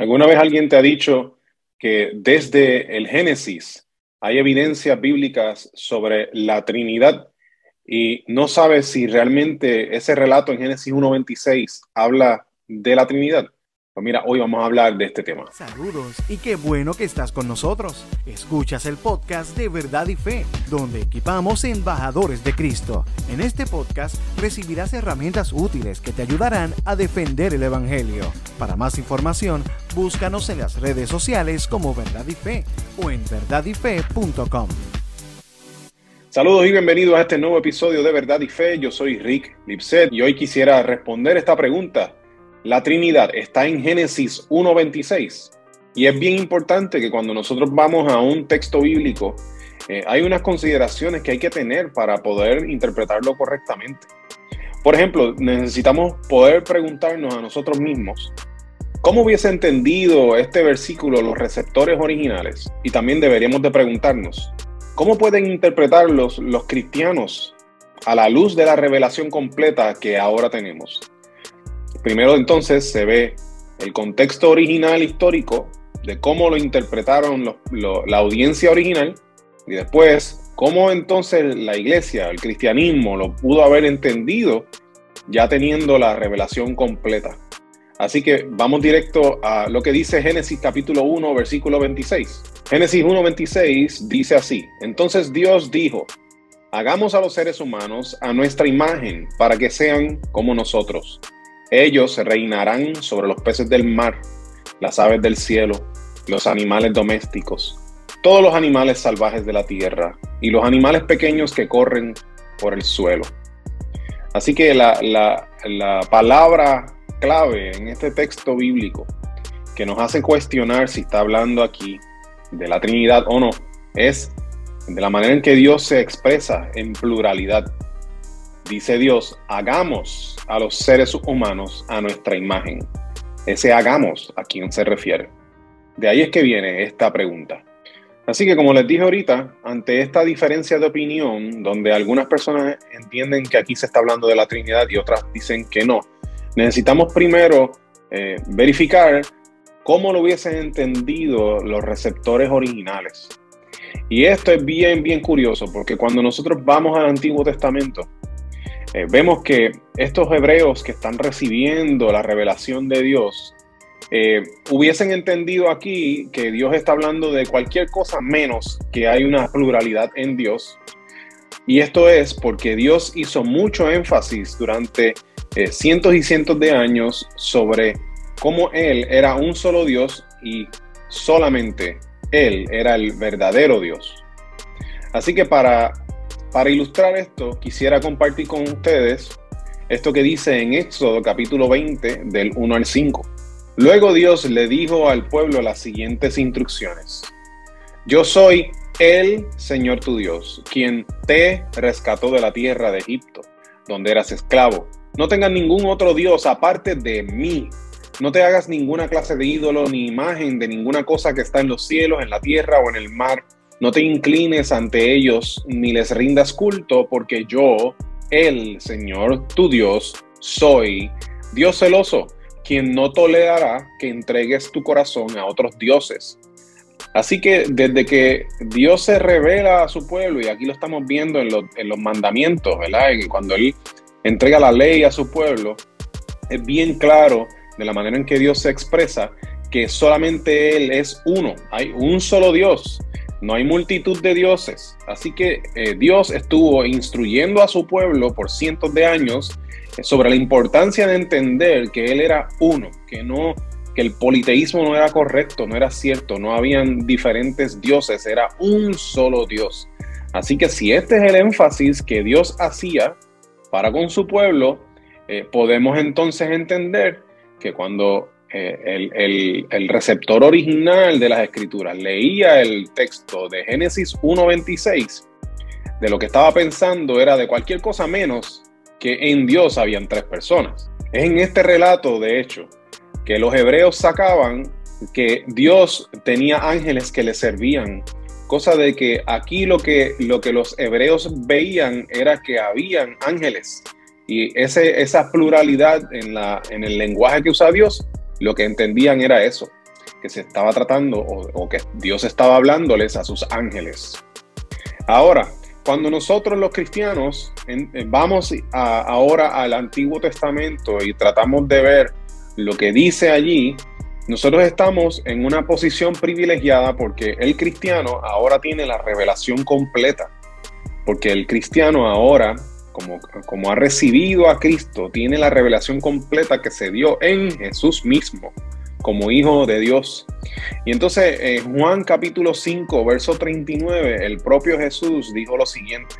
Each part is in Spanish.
¿Alguna vez alguien te ha dicho que desde el Génesis hay evidencias bíblicas sobre la Trinidad y no sabes si realmente ese relato en Génesis 1.26 habla de la Trinidad? Pues mira, hoy vamos a hablar de este tema. Saludos y qué bueno que estás con nosotros. Escuchas el podcast de Verdad y Fe, donde equipamos embajadores de Cristo. En este podcast recibirás herramientas útiles que te ayudarán a defender el Evangelio. Para más información, búscanos en las redes sociales como Verdad y Fe o en verdadyfe.com. Saludos y bienvenidos a este nuevo episodio de Verdad y Fe. Yo soy Rick Lipset y hoy quisiera responder esta pregunta la Trinidad está en Génesis 1.26 y es bien importante que cuando nosotros vamos a un texto bíblico, eh, hay unas consideraciones que hay que tener para poder interpretarlo correctamente. Por ejemplo, necesitamos poder preguntarnos a nosotros mismos, ¿cómo hubiese entendido este versículo los receptores originales? Y también deberíamos de preguntarnos, ¿cómo pueden interpretarlos los cristianos a la luz de la revelación completa que ahora tenemos? Primero entonces se ve el contexto original histórico de cómo lo interpretaron la audiencia original y después cómo entonces la iglesia, el cristianismo lo pudo haber entendido ya teniendo la revelación completa. Así que vamos directo a lo que dice Génesis capítulo 1, versículo 26. Génesis 1, 26 dice así, entonces Dios dijo, hagamos a los seres humanos a nuestra imagen para que sean como nosotros ellos reinarán sobre los peces del mar, las aves del cielo, los animales domésticos, todos los animales salvajes de la tierra y los animales pequeños que corren por el suelo. Así que la, la, palabra clave en este texto bíblico que nos hace cuestionar si está hablando aquí de la Trinidad o no es de la manera en que Dios se expresa en pluralidad dice Dios, hagamos a los seres humanos a nuestra imagen. Ese hagamos a quién se refiere. De ahí es que viene esta pregunta. Así que como les dije ahorita, ante esta diferencia de opinión, donde algunas personas entienden que aquí se está hablando de la Trinidad y otras dicen que no, necesitamos primero eh, verificar cómo lo hubiesen entendido los receptores originales. Y esto es bien, bien curioso, porque cuando nosotros vamos al Antiguo Testamento, eh, vemos que estos hebreos que están recibiendo la revelación de Dios eh, hubiesen entendido aquí que Dios está hablando de cualquier cosa menos que hay una pluralidad en Dios. Y esto es porque Dios hizo mucho énfasis durante eh, cientos y cientos de años sobre cómo Él era un solo Dios y solamente Él era el verdadero Dios. Así que para para ilustrar esto, quisiera compartir con ustedes esto que dice en Éxodo capítulo 20 del 1 al 5. Luego Dios le dijo al pueblo las siguientes instrucciones. Yo soy el Señor tu Dios, quien te rescató de la tierra de Egipto, donde eras esclavo. No tengas ningún otro Dios aparte de mí. No te hagas ninguna clase de ídolo ni imagen de ninguna cosa que está en los cielos, en la tierra o en el mar no te inclines ante ellos ni les rindas culto, porque yo, el Señor, tu Dios, soy Dios celoso, quien no tolerará que entregues tu corazón a otros dioses. Así que desde que Dios se revela a su pueblo, y aquí lo estamos viendo en los, en mandamientos, ¿verdad? Cuando Él entrega la ley a su pueblo, es bien claro de la manera en que Dios se expresa que solamente Él es uno, hay un solo Dios no hay multitud de dioses. Así que eh, Dios estuvo instruyendo a su pueblo por cientos de años eh, sobre la importancia de entender que Él era uno, que no que el politeísmo no era correcto, no era cierto, no habían diferentes dioses, era un solo Dios. Así que si este es el énfasis que Dios hacía para con su pueblo, eh, podemos entonces entender que cuando eh, el, receptor original de las escrituras leía el texto de Génesis 1.26, de lo que estaba pensando era de cualquier cosa menos que en Dios habían tres personas. Es en este relato, de hecho, que los hebreos sacaban que Dios tenía ángeles que le servían, cosa de que aquí lo que, lo que los hebreos veían era que habían ángeles. Y ese, esa pluralidad en, la, en el lenguaje que usa Dios lo que entendían era eso. que se estaba tratando o, que Dios estaba hablándoles a sus ángeles. Ahora, cuando nosotros los cristianos vamos ahora al Antiguo Testamento y tratamos de ver lo que dice allí, nosotros estamos en una posición privilegiada porque el cristiano ahora tiene la revelación completa. Porque el cristiano ahora, como, como ha recibido a Cristo, tiene la revelación completa que se dio en Jesús mismo como hijo de Dios. Y entonces en Juan capítulo 5, verso 39, el propio Jesús dijo lo siguiente.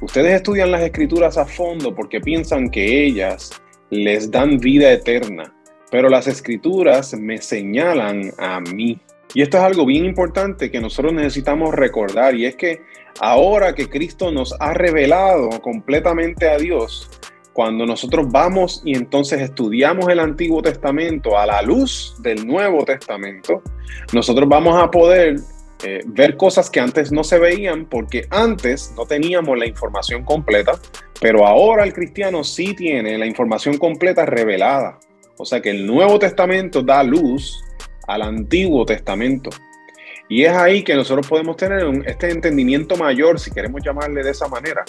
Ustedes estudian las escrituras a fondo porque piensan que ellas les dan vida eterna pero las escrituras me señalan a mí. Y esto es algo bien importante que nosotros necesitamos recordar y es que ahora que Cristo nos ha revelado completamente a Dios, cuando nosotros vamos y entonces estudiamos el Antiguo Testamento a la luz del Nuevo Testamento, nosotros vamos a poder eh, ver cosas que antes no se veían porque antes no teníamos la información completa, pero ahora el cristiano sí tiene la información completa revelada. O sea que el Nuevo Testamento da luz al Antiguo Testamento. Y es ahí que nosotros podemos tener este entendimiento mayor, si queremos llamarle de esa manera.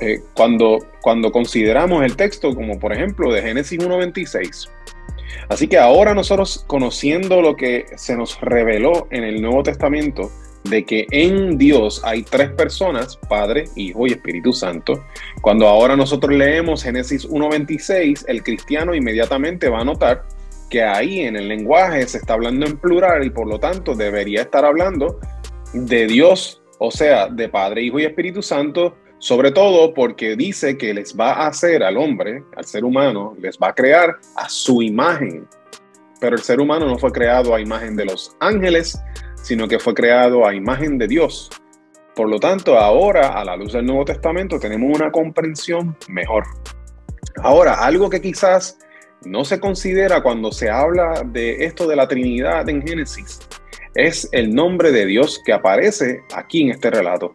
Eh, cuando, cuando consideramos el texto, como por ejemplo de Génesis 1.26. Así que ahora nosotros, conociendo lo que se nos reveló en el Nuevo Testamento, de que en Dios hay tres personas, Padre, Hijo y Espíritu Santo. Cuando ahora nosotros leemos Génesis 1.26, el cristiano inmediatamente va a notar que ahí en el lenguaje se está hablando en plural y por lo tanto debería estar hablando de Dios, o sea, de Padre, Hijo y Espíritu Santo, sobre todo porque dice que les va a hacer al hombre, al ser humano, les va a crear a su imagen. Pero el ser humano no fue creado a imagen de los ángeles, sino que fue creado a imagen de Dios. Por lo tanto, ahora, a la luz del Nuevo Testamento, tenemos una comprensión mejor. Ahora, algo que quizás no se considera cuando se habla de esto de la Trinidad en Génesis, es el nombre de Dios que aparece aquí en este relato.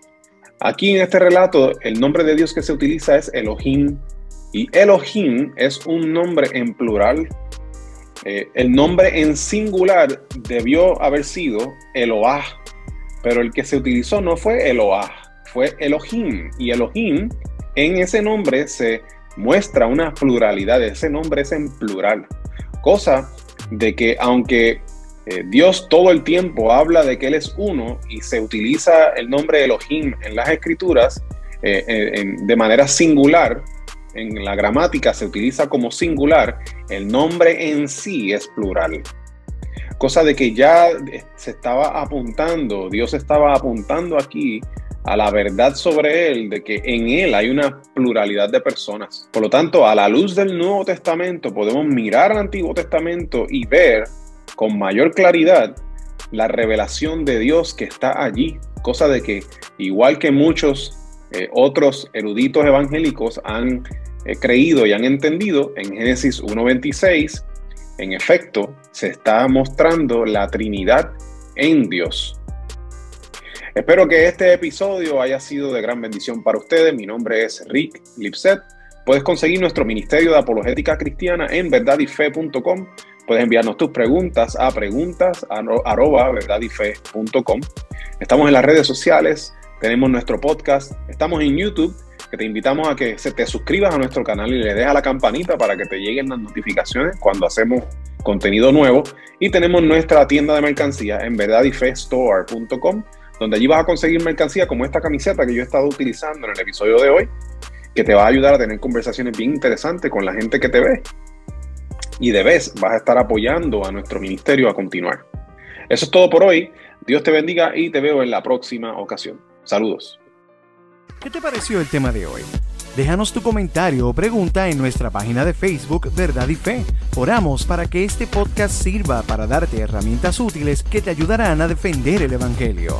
Aquí en este relato, el nombre de Dios que se utiliza es Elohim. Y Elohim es un nombre en plural eh, el nombre en singular debió haber sido Eloah, pero el que se utilizó no fue Eloah, fue Elohim. Y Elohim, en ese nombre se muestra una pluralidad, ese nombre es en plural. Cosa de que aunque eh, Dios todo el tiempo habla de que Él es uno y se utiliza el nombre Elohim en las escrituras eh, de manera singular, en la gramática se utiliza como singular, el nombre en sí es plural. Cosa de que ya se estaba apuntando, Dios estaba apuntando aquí a la verdad sobre Él, de que en Él hay una pluralidad de personas. Por lo tanto, a la luz del Nuevo Testamento podemos mirar al Antiguo Testamento y ver con mayor claridad la revelación de Dios que está allí. Cosa de que, igual que muchos eh, otros eruditos evangélicos han eh, creído y han entendido, en Génesis 1.26, en efecto, se está mostrando la Trinidad en Dios. Espero que este episodio haya sido de gran bendición para ustedes. Mi nombre es Rick Lipset. Puedes conseguir nuestro Ministerio de Apologética Cristiana en verdadyfe.com. Puedes enviarnos tus preguntas a preguntas Estamos en las redes sociales, tenemos nuestro podcast, estamos en YouTube, que te invitamos a que se te suscribas a nuestro canal y le des a la campanita para que te lleguen las notificaciones cuando hacemos contenido nuevo. Y tenemos nuestra tienda de mercancía en verdadifestore.com, donde allí vas a conseguir mercancía como esta camiseta que yo he estado utilizando en el episodio de hoy, que te va a ayudar a tener conversaciones bien interesantes con la gente que te ve. Y de vez vas a estar apoyando a nuestro ministerio a continuar. Eso es todo por hoy. Dios te bendiga y te veo en la próxima ocasión. Saludos. ¿Qué te pareció el tema de hoy? Déjanos tu comentario o pregunta en nuestra página de Facebook Verdad y Fe. Oramos para que este podcast sirva para darte herramientas útiles que te ayudarán a defender el Evangelio.